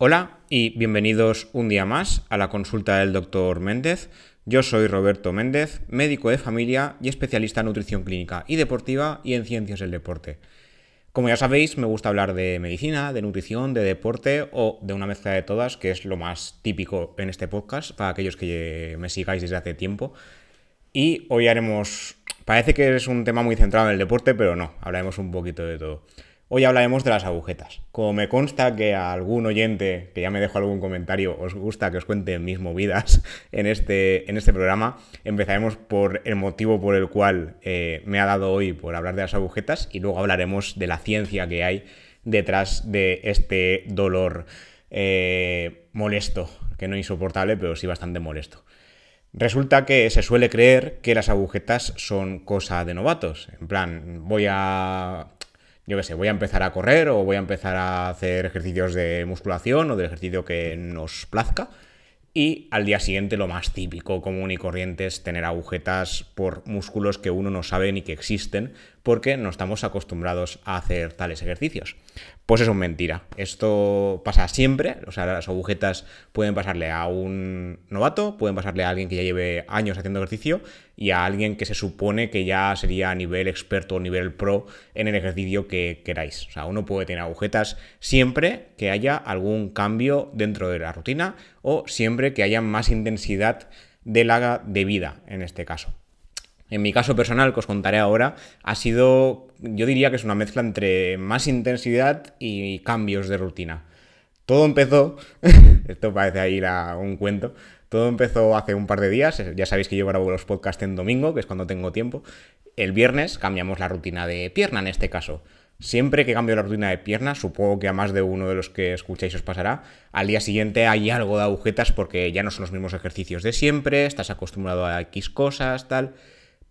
Hola y bienvenidos un día más a la consulta del doctor Méndez. Yo soy Roberto Méndez, médico de familia y especialista en nutrición clínica y deportiva y en ciencias del deporte. Como ya sabéis, me gusta hablar de medicina, de nutrición, de deporte o de una mezcla de todas, que es lo más típico en este podcast para aquellos que me sigáis desde hace tiempo. Y hoy haremos, parece que es un tema muy centrado en el deporte, pero no, hablaremos un poquito de todo. Hoy hablaremos de las agujetas. Como me consta que a algún oyente, que ya me dejó algún comentario, os gusta que os cuente mis movidas en este, en este programa, empezaremos por el motivo por el cual eh, me ha dado hoy por hablar de las agujetas y luego hablaremos de la ciencia que hay detrás de este dolor eh, molesto, que no insoportable, pero sí bastante molesto. Resulta que se suele creer que las agujetas son cosa de novatos. En plan, voy a yo qué sé, voy a empezar a correr o voy a empezar a hacer ejercicios de musculación o del ejercicio que nos plazca. Y al día siguiente lo más típico, común y corriente es tener agujetas por músculos que uno no sabe ni que existen porque no estamos acostumbrados a hacer tales ejercicios. Pues es mentira. Esto pasa siempre. O sea, las agujetas pueden pasarle a un novato, pueden pasarle a alguien que ya lleve años haciendo ejercicio y a alguien que se supone que ya sería a nivel experto o nivel pro en el ejercicio que queráis. O sea, uno puede tener agujetas siempre que haya algún cambio dentro de la rutina o siempre que haya más intensidad de la debida en este caso. En mi caso personal, que os contaré ahora, ha sido, yo diría que es una mezcla entre más intensidad y cambios de rutina. Todo empezó, esto parece ahí un cuento, todo empezó hace un par de días, ya sabéis que yo grabo los podcasts en domingo, que es cuando tengo tiempo. El viernes cambiamos la rutina de pierna en este caso. Siempre que cambio la rutina de pierna, supongo que a más de uno de los que escucháis os pasará, al día siguiente hay algo de agujetas porque ya no son los mismos ejercicios de siempre, estás acostumbrado a X cosas, tal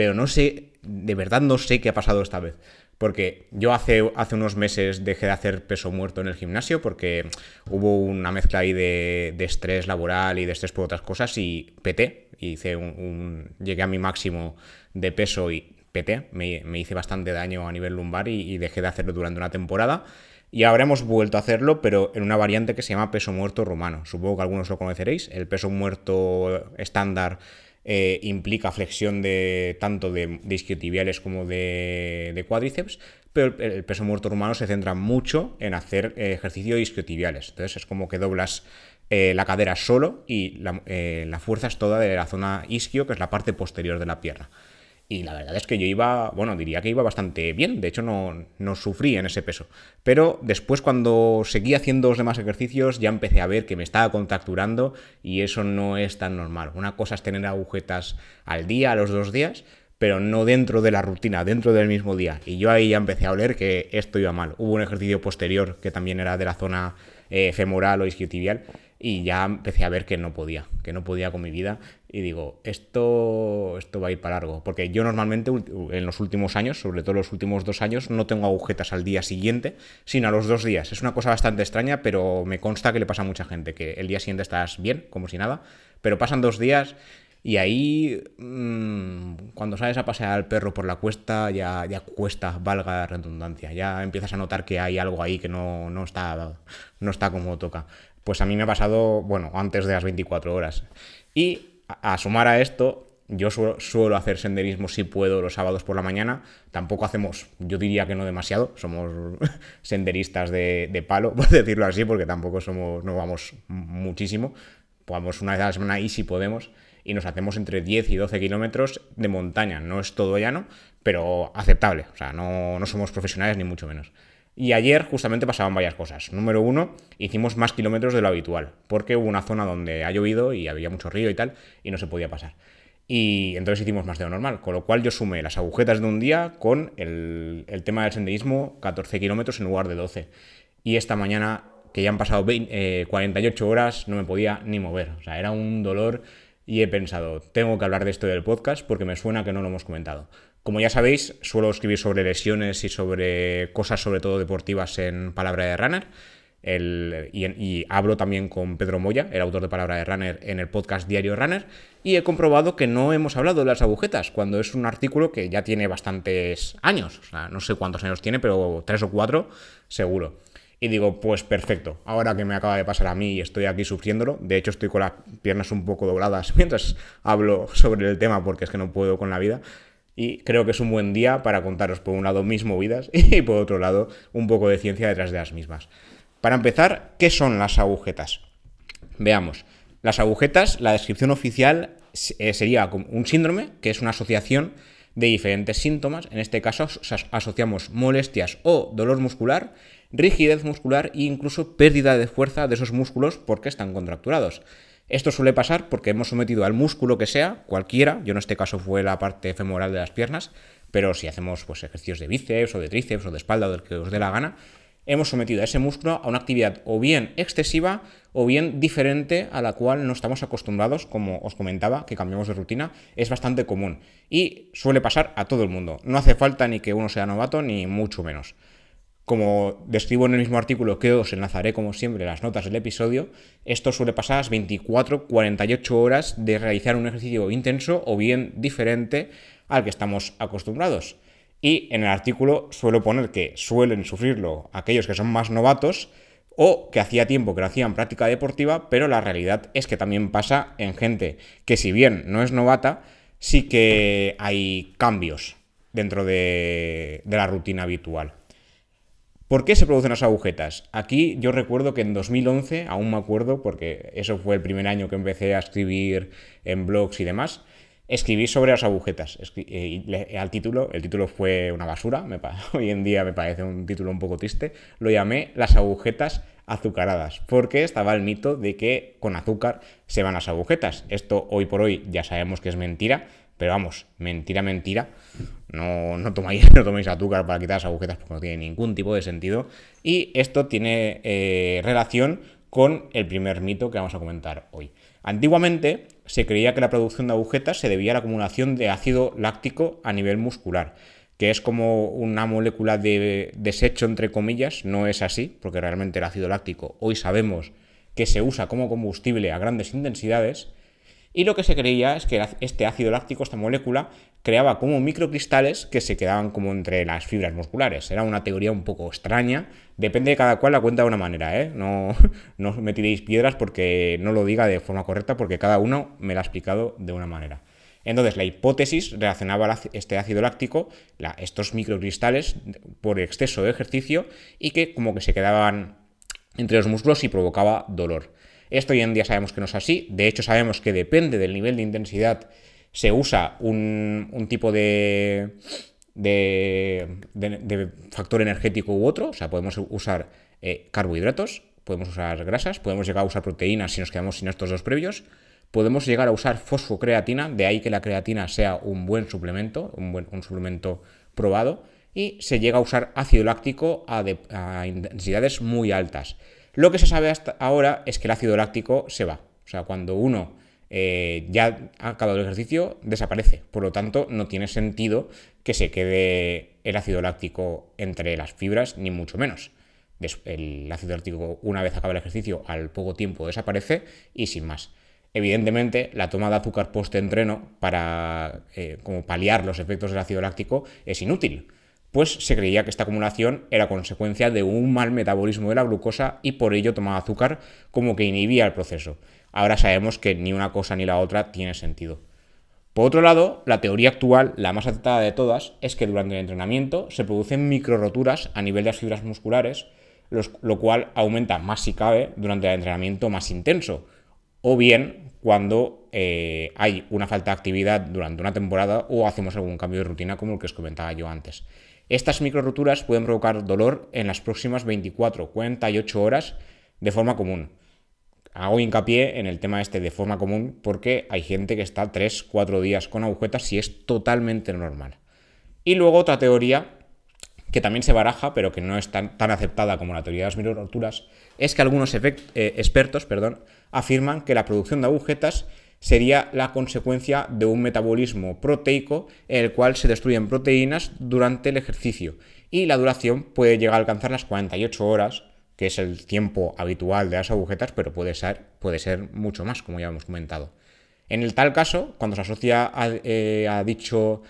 pero no sé, de verdad no sé qué ha pasado esta vez. Porque yo hace, hace unos meses dejé de hacer peso muerto en el gimnasio porque hubo una mezcla ahí de, estrés laboral y de estrés por otras cosas y peté. Hice un, llegué a mi máximo de peso y peté. Me, hice bastante daño a nivel lumbar y, y dejé de hacerlo durante una temporada. Y ahora hemos vuelto a hacerlo, pero en una variante que se llama peso muerto rumano. Supongo que algunos lo conoceréis. El peso muerto estándar eh, implica flexión de tanto de, isquiotibiales como de, cuádriceps, pero el, peso muerto humano se centra mucho en hacer eh, ejercicio de isquiotibiales. Entonces es como que doblas eh, la cadera solo y la, fuerza es toda de la zona isquio, que es la parte posterior de la pierna. Y la verdad es que yo iba, bueno, diría que iba bastante bien, de hecho no, no sufrí en ese peso. Pero después cuando seguí haciendo los demás ejercicios ya empecé a ver que me estaba contracturando y eso no es tan normal. Una cosa es tener agujetas al día, a los dos días, pero no dentro de la rutina, dentro del mismo día. Y yo ahí ya empecé a oler que esto iba mal. Hubo un ejercicio posterior que también era de la zona eh, femoral o isquiotibial y ya empecé a ver que no podía, que no podía con mi vida y digo, esto, esto va a ir para largo, porque yo normalmente en los últimos años, sobre todo los últimos dos años, no tengo agujetas al día siguiente, sino a los dos días. Es una cosa bastante extraña, pero me consta que le pasa a mucha gente, que el día siguiente estás bien, como si nada, pero pasan dos días y ahí, mmm, cuando sales a pasear al perro por la cuesta, ya, ya cuesta, valga la redundancia. Ya empiezas a notar que hay algo ahí que no, no, está, no está como toca. Pues a mí me ha pasado, bueno, antes de las 24 horas. Y a, sumar a esto, yo suelo, hacer senderismo si puedo los sábados por la mañana. Tampoco hacemos, yo diría que no demasiado. Somos senderistas de, palo, por decirlo así, porque tampoco somos, no vamos muchísimo. Vamos una vez a la semana y si podemos. Y nos hacemos entre 10 y 12 kilómetros de montaña. No es todo llano, pero aceptable. O sea, no, no somos profesionales ni mucho menos. Y ayer justamente pasaban varias cosas. Número uno, hicimos más kilómetros de lo habitual, porque hubo una zona donde ha llovido y había mucho río y tal, y no se podía pasar. Y entonces hicimos más de lo normal, con lo cual yo sumé las agujetas de un día con el, tema del senderismo, 14 kilómetros en lugar de 12. Y esta mañana, que ya han pasado 48 eh, horas, no me podía ni mover. O sea, era un dolor y he pensado, tengo que hablar de esto del podcast porque me suena que no lo hemos comentado. Como ya sabéis, suelo escribir sobre lesiones y sobre cosas sobre todo deportivas en Palabra de Runner. y, hablo también con Pedro Moya, el autor de Palabra de Runner, en el podcast Diario Runner, y he comprobado que no hemos hablado de las agujetas, cuando es un artículo que ya tiene bastantes años, o sea, no sé cuántos años tiene, pero tres o cuatro seguro. Y digo, pues perfecto, ahora que me acaba de pasar a mí y estoy aquí sufriéndolo, de hecho estoy con las piernas un poco dobladas mientras hablo sobre el tema porque es que no puedo con la vida. Y creo que es un buen día para contaros por un lado mis movidas y por otro lado un poco de ciencia detrás de las mismas. Para empezar, ¿qué son las agujetas? Veamos. Las agujetas, la descripción oficial eh, sería un síndrome, que es una asociación de diferentes síntomas. En este caso asociamos molestias o dolor muscular, rigidez muscular e incluso pérdida de fuerza de esos músculos porque están contracturados. Esto suele pasar porque hemos sometido al músculo que sea, cualquiera, yo en este caso fue la parte femoral de las piernas, pero si hacemos pues, ejercicios de bíceps o de tríceps o de espalda o del que os dé la gana, hemos sometido a ese músculo a una actividad o bien excesiva o bien diferente a la cual no estamos acostumbrados, como os comentaba, que cambiamos de rutina, es bastante común y suele pasar a todo el mundo. No hace falta ni que uno sea novato ni mucho menos. Como describo en el mismo artículo que os enlazaré como siempre las notas del episodio, esto suele pasar las 24-48 horas de realizar un ejercicio intenso o bien diferente al que estamos acostumbrados. Y en el artículo suelo poner que suelen sufrirlo aquellos que son más novatos o que hacía tiempo que no hacían práctica deportiva, pero la realidad es que también pasa en gente que si bien no es novata, sí que hay cambios dentro de, de la rutina habitual. ¿Por qué se producen las agujetas? Aquí yo recuerdo que en 2011, aún me acuerdo, porque eso fue el primer año que empecé a escribir en blogs y demás, escribí sobre las agujetas. Eh, al título, el título fue una basura, hoy en día me parece un título un poco triste, lo llamé Las agujetas azucaradas, porque estaba el mito de que con azúcar se van las agujetas. Esto hoy por hoy ya sabemos que es mentira, pero vamos, mentira, mentira. No, no, tomáis, no toméis azúcar para quitar las agujetas porque no tiene ningún tipo de sentido. Y esto tiene eh, relación con el primer mito que vamos a comentar hoy. Antiguamente se creía que la producción de agujetas se debía a la acumulación de ácido láctico a nivel muscular, que es como una molécula de desecho, entre comillas, no es así, porque realmente el ácido láctico hoy sabemos que se usa como combustible a grandes intensidades, y lo que se creía es que este ácido láctico, esta molécula, creaba como microcristales que se quedaban como entre las fibras musculares. Era una teoría un poco extraña, depende de cada cual la cuenta de una manera, ¿eh? No, no me tiréis piedras porque no lo diga de forma correcta, porque cada uno me lo ha explicado de una manera. Entonces, la hipótesis relacionaba este ácido láctico, estos microcristales, por exceso de ejercicio y que como que se quedaban entre los músculos y provocaba dolor. Esto hoy en día sabemos que no es así, de hecho sabemos que depende del nivel de intensidad se usa un, tipo de, de, factor energético u otro, o sea, podemos usar eh, carbohidratos, podemos usar grasas, podemos llegar a usar proteínas si nos quedamos sin estos dos previos, podemos llegar a usar fosfocreatina, de ahí que la creatina sea un buen suplemento, un, buen, un suplemento probado, y se llega a usar ácido láctico a, a intensidades muy altas. Lo que se sabe hasta ahora es que el ácido láctico se va. O sea, cuando uno eh, ya acabado el ejercicio, desaparece. Por lo tanto, no tiene sentido que se quede el ácido láctico entre las fibras, ni mucho menos. El ácido láctico, una vez acaba el ejercicio, al poco tiempo desaparece y sin más. Evidentemente, la toma de azúcar post-entreno para eh, como paliar los efectos del ácido láctico es inútil pues se creía que esta acumulación era consecuencia de un mal metabolismo de la glucosa y por ello tomaba azúcar como que inhibía el proceso. Ahora sabemos que ni una cosa ni la otra tiene sentido. Por otro lado, la teoría actual, la más aceptada de todas, es que durante el entrenamiento se producen microroturas a nivel de las fibras musculares, lo cual aumenta más si cabe durante el entrenamiento más intenso, o bien cuando eh, hay una falta de actividad durante una temporada o hacemos algún cambio de rutina como el que os comentaba yo antes. Estas microruturas pueden provocar dolor en las próximas 24, 48 horas de forma común. Hago hincapié en el tema este de forma común porque hay gente que está 3, 4 días con agujetas y es totalmente normal. Y luego otra teoría que también se baraja, pero que no es tan, aceptada como la teoría de las microruturas, es que algunos eh, expertos perdón, afirman que la producción de agujetas sería la consecuencia de un metabolismo proteico en el cual se destruyen proteínas durante el ejercicio y la duración puede llegar a alcanzar las 48 horas, que es el tiempo habitual de las agujetas, pero puede ser, puede ser mucho más, como ya hemos comentado. En el tal caso, cuando se asocia a, eh, dicho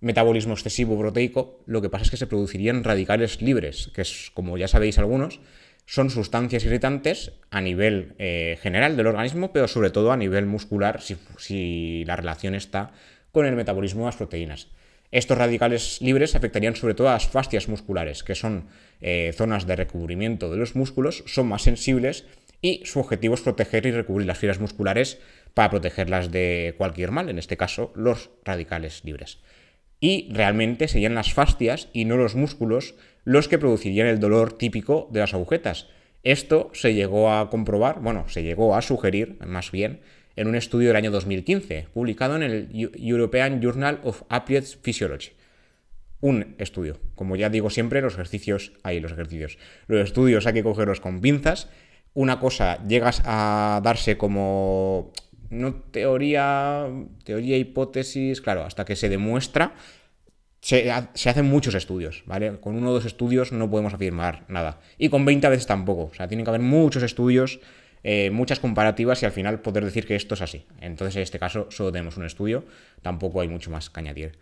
metabolismo excesivo proteico, lo que pasa es que se producirían radicales libres, que es, como ya sabéis algunos, son sustancias irritantes a nivel eh, general del organismo, pero sobre todo a nivel muscular, si, la relación está con el metabolismo de las proteínas. Estos radicales libres afectarían sobre todo a las fascias musculares, que son eh, zonas de recubrimiento de los músculos, son más sensibles y su objetivo es proteger y recubrir las fibras musculares para protegerlas de cualquier mal, en este caso los radicales libres. Y realmente serían las fascias y no los músculos los que producirían el dolor típico de las agujetas. Esto se llegó a comprobar, bueno, se llegó a sugerir, más bien, en un estudio del año 2015, publicado en el European Journal of Applied Physiology. Un estudio. Como ya digo siempre, los ejercicios, hay los ejercicios. Los estudios hay que cogerlos con pinzas. Una cosa llegas a darse como no teoría, teoría, hipótesis, claro, hasta que se demuestra se, hacen muchos estudios, ¿vale? Con uno o dos estudios no podemos afirmar nada. Y con 20 veces tampoco. O sea, tienen que haber muchos estudios, eh, muchas comparativas y al final poder decir que esto es así. Entonces, en este caso, solo tenemos un estudio, tampoco hay mucho más que añadir.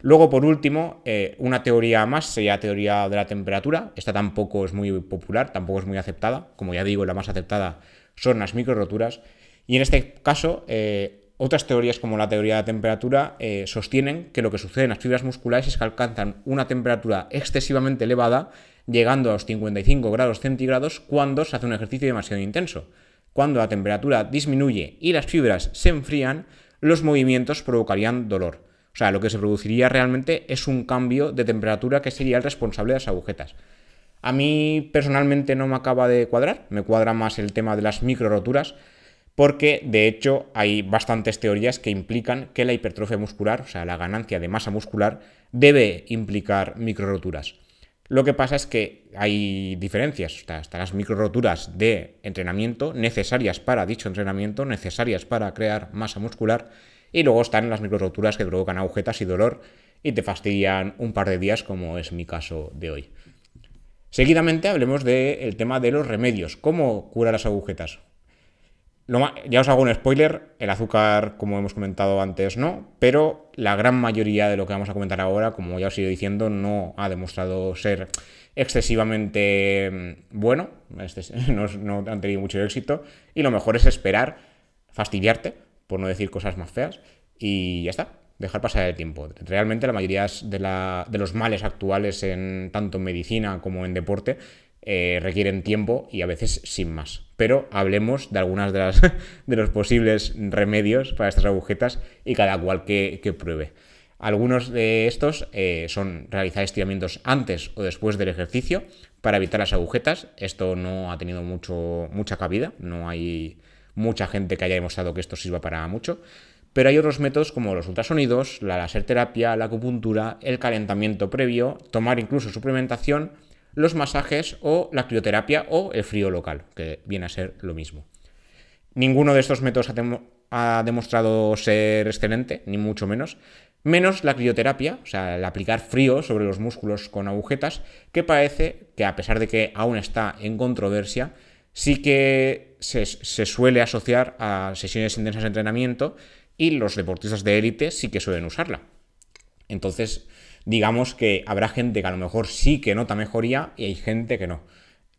Luego, por último, eh, una teoría más sería teoría de la temperatura. Esta tampoco es muy popular, tampoco es muy aceptada. Como ya digo, la más aceptada son las microroturas. Y en este caso, eh, otras teorías, como la teoría de la temperatura, sostienen que lo que sucede en las fibras musculares es que alcanzan una temperatura excesivamente elevada, llegando a los 55 grados centígrados, cuando se hace un ejercicio demasiado intenso. Cuando la temperatura disminuye y las fibras se enfrían, los movimientos provocarían dolor. O sea, lo que se produciría realmente es un cambio de temperatura que sería el responsable de las agujetas. A mí personalmente no me acaba de cuadrar, me cuadra más el tema de las micro roturas, porque de hecho hay bastantes teorías que implican que la hipertrofia muscular, o sea, la ganancia de masa muscular, debe implicar microroturas. Lo que pasa es que hay diferencias, están las microroturas de entrenamiento necesarias para dicho entrenamiento, necesarias para crear masa muscular, y luego están las microroturas que provocan agujetas y dolor y te fastidian un par de días, como es mi caso de hoy. Seguidamente hablemos del tema de los remedios, cómo curar las agujetas ya os hago un spoiler, el azúcar, como hemos comentado antes, no, pero la gran mayoría de lo que vamos a comentar ahora, como ya os he ido diciendo, no ha demostrado ser excesivamente mm, bueno, este no, han tenido mucho éxito, y lo mejor es esperar, fastidiarte, por no decir cosas más feas, y ya está, dejar pasar el tiempo. Realmente la mayoría de, de los males actuales, en, tanto en medicina como en deporte, eh, requieren tiempo y a veces sin más. Pero hablemos de algunas de, las, de los posibles remedios para estas agujetas y cada cual que, pruebe. Algunos de estos eh, son realizar estiramientos antes o después del ejercicio para evitar las agujetas. Esto no ha tenido mucho, mucha cabida, no hay mucha gente que haya demostrado que esto sirva para mucho. Pero hay otros métodos como los ultrasonidos, la láser terapia, la acupuntura, el calentamiento previo, tomar incluso suplementación los masajes o la crioterapia o el frío local, que viene a ser lo mismo. Ninguno de estos métodos ha, demostrado ser excelente, ni mucho menos, menos la crioterapia, o sea, el aplicar frío sobre los músculos con agujetas, que parece que a pesar de que aún está en controversia, sí que se, se suele asociar a sesiones intensas de entrenamiento y los deportistas de élite sí que suelen usarla. Entonces, digamos que habrá gente que a lo mejor sí que nota mejoría y hay gente que no.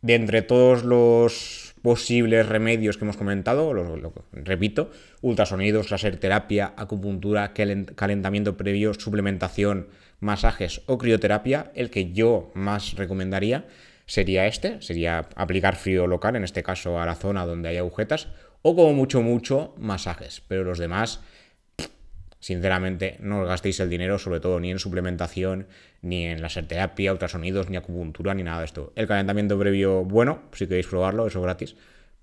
De entre todos los posibles remedios que hemos comentado, lo, repito, ultrasonidos, láser terapia, acupuntura, calentamiento previo, suplementación, masajes o crioterapia, el que yo más recomendaría sería este, sería aplicar frío local, en este caso a la zona donde hay agujetas, o como mucho, mucho masajes, pero los demás sinceramente, no os gastéis el dinero, sobre todo ni en suplementación, ni en terapia, ultrasonidos, ni acupuntura, ni nada de esto. El calentamiento previo, bueno, si queréis probarlo, eso gratis,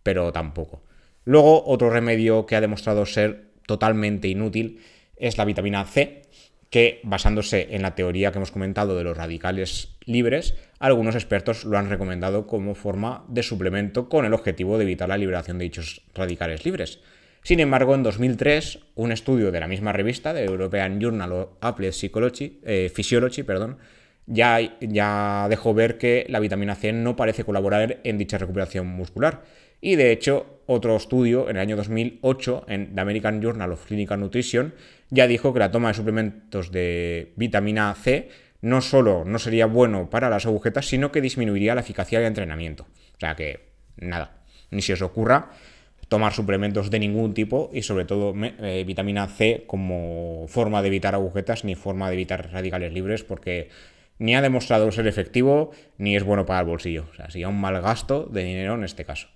pero tampoco. Luego, otro remedio que ha demostrado ser totalmente inútil es la vitamina C, que basándose en la teoría que hemos comentado de los radicales libres, algunos expertos lo han recomendado como forma de suplemento con el objetivo de evitar la liberación de dichos radicales libres. Sin embargo, en 2003, un estudio de la misma revista, de European Journal of Applied Psychology, eh, Physiology, perdón, ya, ya dejó ver que la vitamina C no parece colaborar en dicha recuperación muscular. Y de hecho, otro estudio en el año 2008 en The American Journal of Clinical Nutrition ya dijo que la toma de suplementos de vitamina C no solo no sería bueno para las agujetas, sino que disminuiría la eficacia del entrenamiento. O sea que, nada, ni si os ocurra tomar suplementos de ningún tipo y sobre todo eh, vitamina C como forma de evitar agujetas ni forma de evitar radicales libres porque ni ha demostrado ser efectivo ni es bueno para el bolsillo. O sea, sería un mal gasto de dinero en este caso.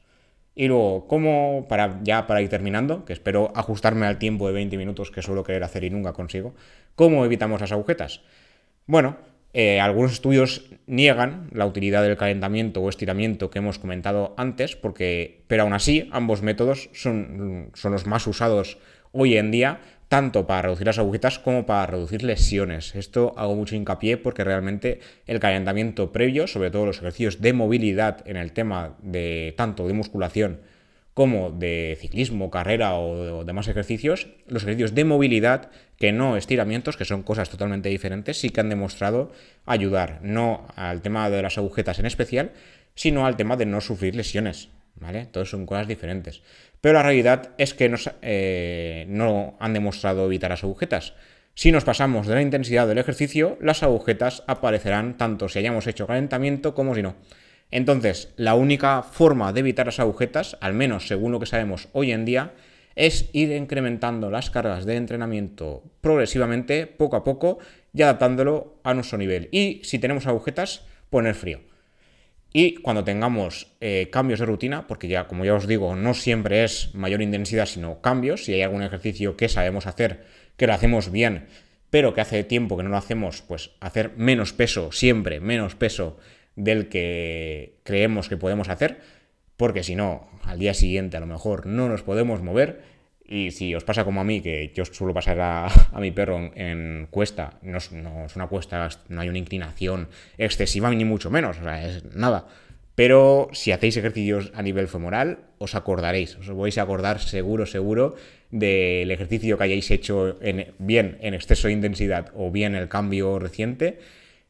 Y luego, ¿cómo, para, ya para ir terminando, que espero ajustarme al tiempo de 20 minutos que suelo querer hacer y nunca consigo, ¿cómo evitamos las agujetas? Bueno, eh, algunos estudios niegan la utilidad del calentamiento o estiramiento que hemos comentado antes, porque, pero aún así ambos métodos son, son los más usados hoy en día tanto para reducir las agujetas como para reducir lesiones. Esto hago mucho hincapié porque realmente el calentamiento previo, sobre todo los ejercicios de movilidad en el tema de tanto de musculación como de ciclismo, carrera o demás ejercicios, los ejercicios de movilidad que no estiramientos, que son cosas totalmente diferentes, sí que han demostrado ayudar, no al tema de las agujetas en especial, sino al tema de no sufrir lesiones. ¿Vale? Entonces son cosas diferentes. Pero la realidad es que eh, no han demostrado evitar las agujetas. Si nos pasamos de la intensidad del ejercicio, las agujetas aparecerán tanto si hayamos hecho calentamiento como si no. Entonces, la única forma de evitar las agujetas, al menos según lo que sabemos hoy en día, es ir incrementando las cargas de entrenamiento progresivamente, poco a poco, y adaptándolo a nuestro nivel. Y si tenemos agujetas, poner frío. Y cuando tengamos eh, cambios de rutina, porque ya, como ya os digo, no siempre es mayor intensidad, sino cambios, si hay algún ejercicio que sabemos hacer, que lo hacemos bien, pero que hace tiempo que no lo hacemos, pues hacer menos peso, siempre menos peso del que creemos que podemos hacer, porque si no, al día siguiente a lo mejor no nos podemos mover y si os pasa como a mí, que yo suelo pasar a, mi perro en, cuesta, no es, una cuesta, no hay una inclinación excesiva ni mucho menos, o sea, es nada. Pero si hacéis ejercicios a nivel femoral, os acordaréis, os vais a acordar seguro, seguro del ejercicio que hayáis hecho en, bien en exceso de intensidad o bien el cambio reciente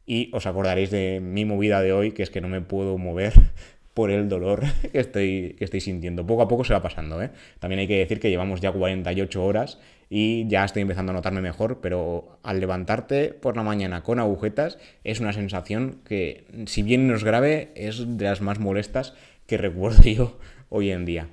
y os acordaréis de mi movida de hoy, que es que no me puedo mover por el dolor que estoy, que estoy sintiendo. Poco a poco se va pasando, ¿eh? También hay que decir que llevamos ya 48 horas y ya estoy empezando a notarme mejor, pero al levantarte por la mañana con agujetas es una sensación que, si bien no es grave, es de las más molestas que recuerdo yo hoy en día.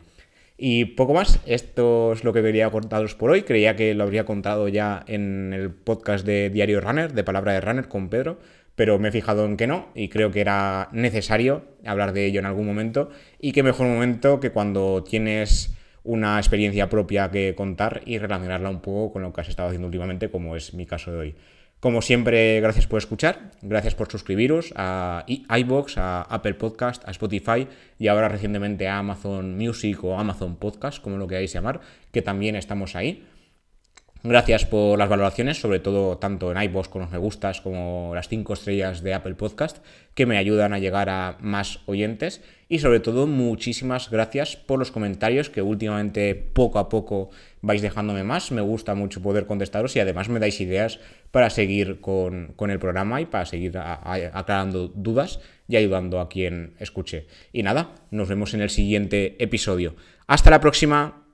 Y poco más, esto es lo que quería contaros por hoy. Creía que lo habría contado ya en el podcast de Diario Runner, de Palabra de Runner con Pedro, pero me he fijado en que no y creo que era necesario hablar de ello en algún momento y qué mejor momento que cuando tienes una experiencia propia que contar y relacionarla un poco con lo que has estado haciendo últimamente, como es mi caso de hoy. Como siempre, gracias por escuchar, gracias por suscribiros a iBox, a Apple Podcast, a Spotify y ahora recientemente a Amazon Music o Amazon Podcast, como lo queráis llamar, que también estamos ahí. Gracias por las valoraciones, sobre todo tanto en iVoox con los me gustas como las 5 estrellas de Apple Podcast, que me ayudan a llegar a más oyentes. Y sobre todo, muchísimas gracias por los comentarios que últimamente poco a poco vais dejándome más. Me gusta mucho poder contestaros y además me dais ideas para seguir con, el programa y para seguir aclarando dudas y ayudando a quien escuche. Y nada, nos vemos en el siguiente episodio. Hasta la próxima.